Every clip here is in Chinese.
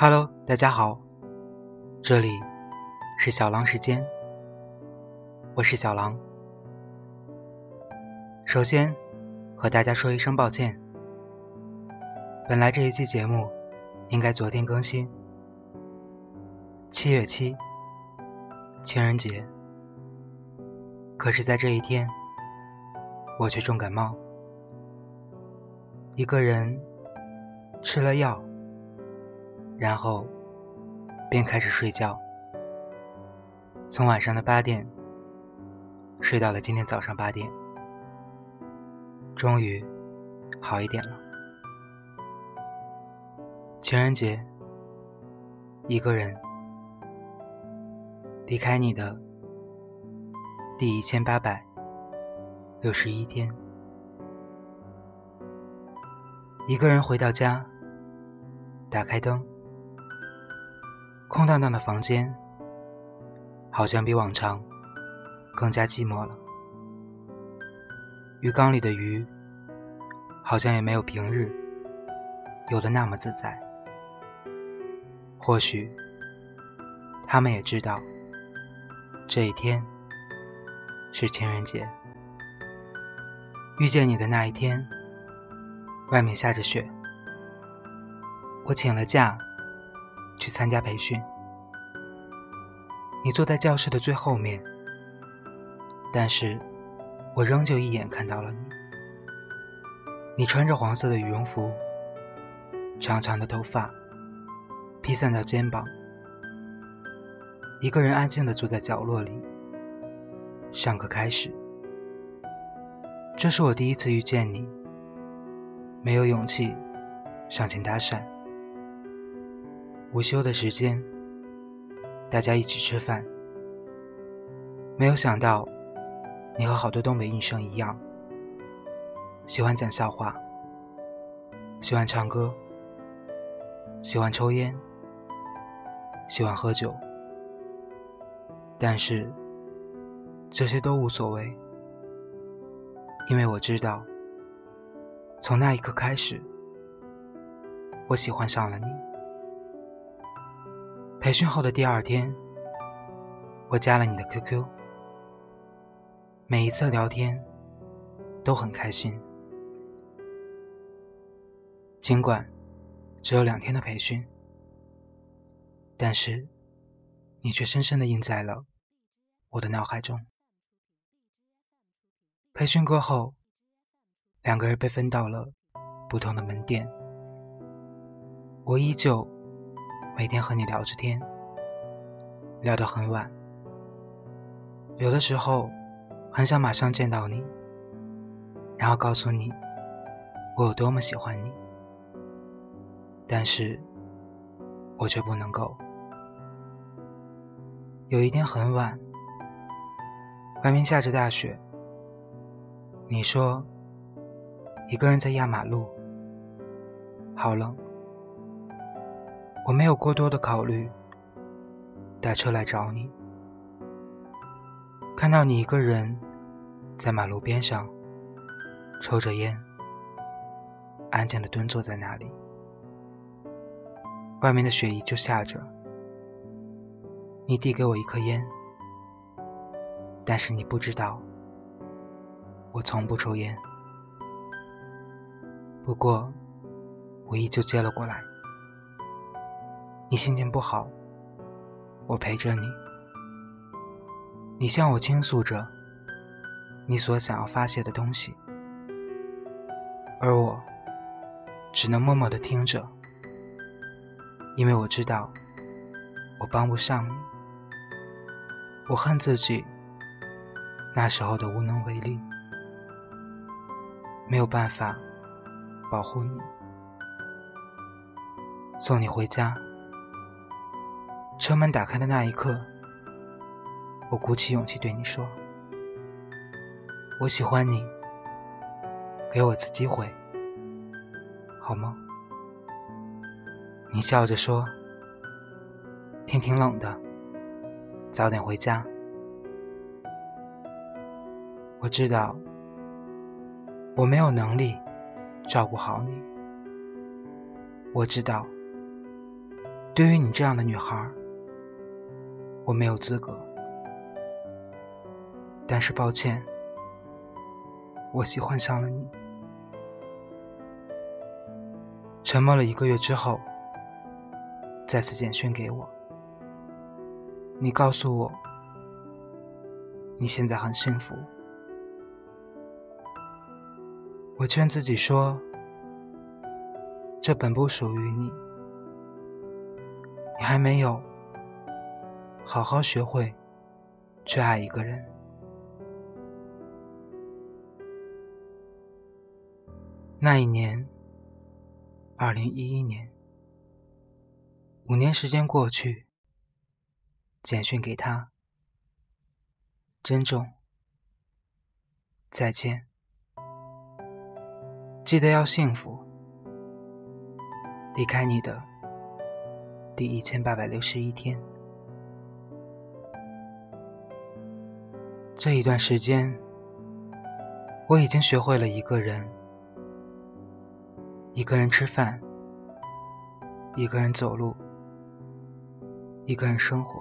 Hello，大家好，这里是小狼时间，我是小狼。首先和大家说一声抱歉，本来这一期节目应该昨天更新，七月七，情人节，可是在这一天，我却重感冒，一个人吃了药。然后，便开始睡觉，从晚上的八点睡到了今天早上八点，终于好一点了。情人节，一个人离开你的第一千八百六十一天，一个人回到家，打开灯。空荡荡的房间，好像比往常更加寂寞了。鱼缸里的鱼，好像也没有平日游的那么自在。或许，他们也知道，这一天是情人节。遇见你的那一天，外面下着雪，我请了假。去参加培训，你坐在教室的最后面，但是我仍旧一眼看到了你。你穿着黄色的羽绒服，长长的头发披散到肩膀，一个人安静的坐在角落里。上课开始，这是我第一次遇见你，没有勇气上前搭讪。午休的时间，大家一起吃饭。没有想到，你和好多东北女生一样，喜欢讲笑话，喜欢唱歌，喜欢抽烟，喜欢喝酒。但是，这些都无所谓，因为我知道，从那一刻开始，我喜欢上了你。培训后的第二天，我加了你的 QQ。每一次聊天都很开心，尽管只有两天的培训，但是你却深深的印在了我的脑海中。培训过后，两个人被分到了不同的门店，我依旧。每天和你聊着天，聊到很晚。有的时候很想马上见到你，然后告诉你我有多么喜欢你，但是我却不能够。有一天很晚，外面下着大雪，你说一个人在压马路，好冷。我没有过多的考虑，打车来找你。看到你一个人在马路边上抽着烟，安静的蹲坐在那里。外面的雪依旧下着，你递给我一颗烟，但是你不知道，我从不抽烟。不过，我依旧接了过来。你心情不好，我陪着你。你向我倾诉着你所想要发泄的东西，而我只能默默的听着，因为我知道我帮不上你。我恨自己那时候的无能为力，没有办法保护你，送你回家。车门打开的那一刻，我鼓起勇气对你说：“我喜欢你，给我次机会，好吗？”你笑着说：“天挺冷的，早点回家。”我知道我没有能力照顾好你，我知道。对于你这样的女孩，我没有资格。但是抱歉，我喜欢上了你。沉默了一个月之后，再次简讯给我，你告诉我，你现在很幸福。我劝自己说，这本不属于你。你还没有好好学会去爱一个人。那一年，二零一一年，五年时间过去，简讯给他，珍重，再见，记得要幸福，离开你的。第一千八百六十一天，这一段时间，我已经学会了一个人，一个人吃饭，一个人走路，一个人生活。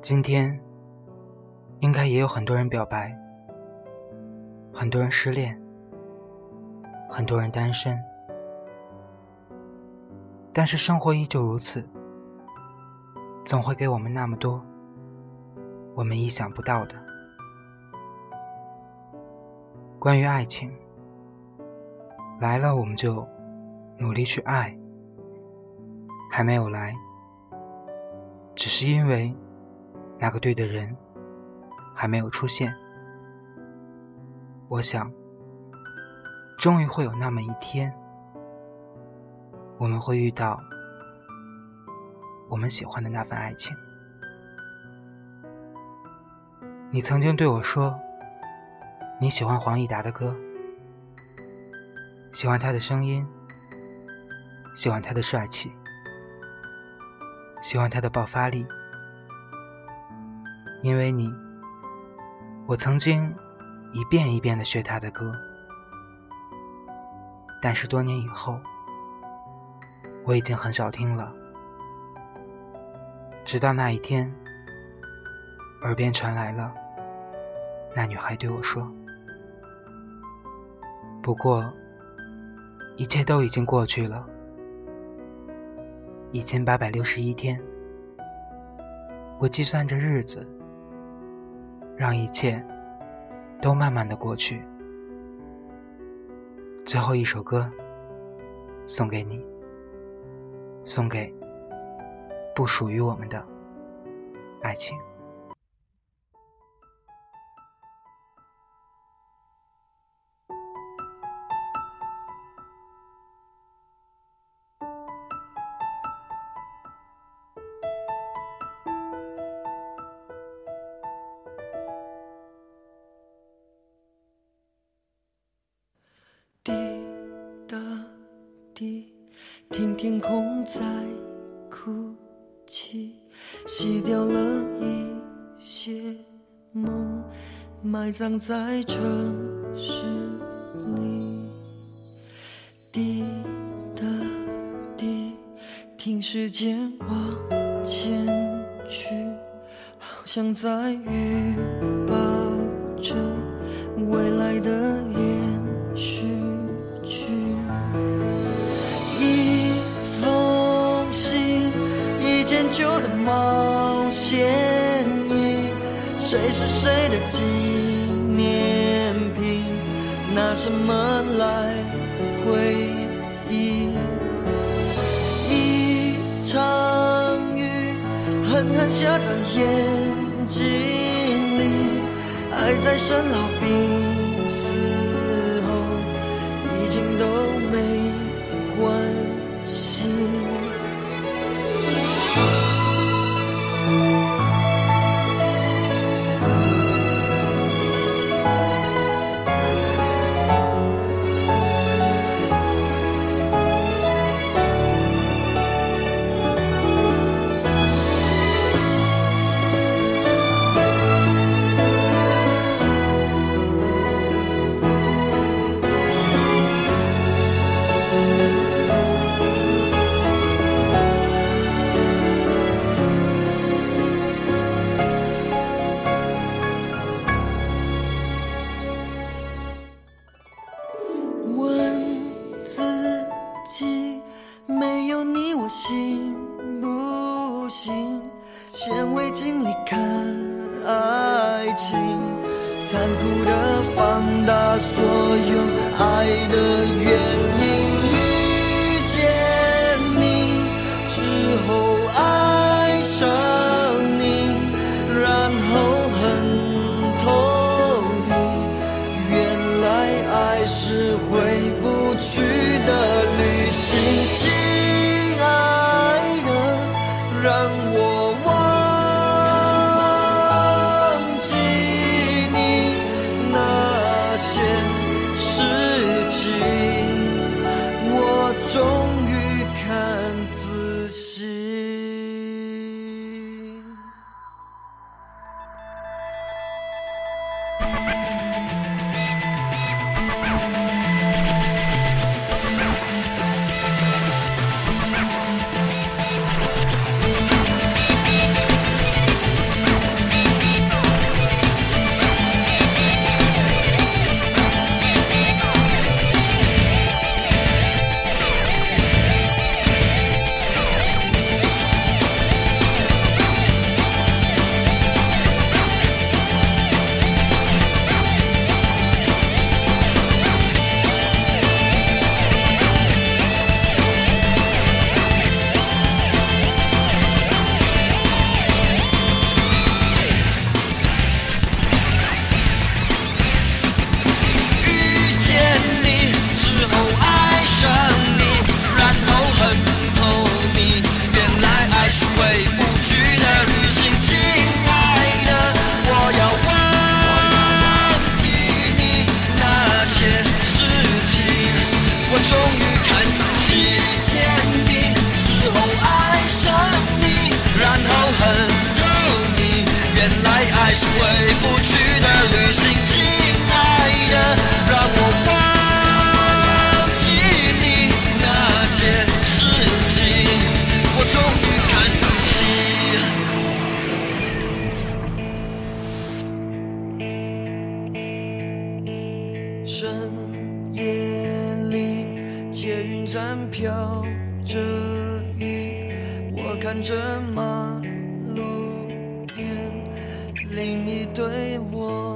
今天，应该也有很多人表白，很多人失恋，很多人单身。但是生活依旧如此，总会给我们那么多我们意想不到的。关于爱情，来了我们就努力去爱；还没有来，只是因为那个对的人还没有出现。我想，终于会有那么一天。我们会遇到我们喜欢的那份爱情。你曾经对我说，你喜欢黄义达的歌，喜欢他的声音，喜欢他的帅气，喜欢他的爆发力。因为你，我曾经一遍一遍的学他的歌，但是多年以后。我已经很少听了，直到那一天，耳边传来了那女孩对我说：“不过，一切都已经过去了，一千八百六十一天，我计算着日子，让一切都慢慢的过去。”最后一首歌，送给你。送给不属于我们的爱情。听天空在哭泣，洗掉了一些梦，埋葬在城市里。滴答滴，听时间往前去，好像在预冒险衣，谁是谁的纪念品？拿什么来回忆？一场雨狠狠下在眼睛里，爱在生老病死后，已经都没信不信，显微镜里看爱情，残酷的放大所有爱的原。看仔细。深夜里捷运站飘着雨我看着马路边另一堆我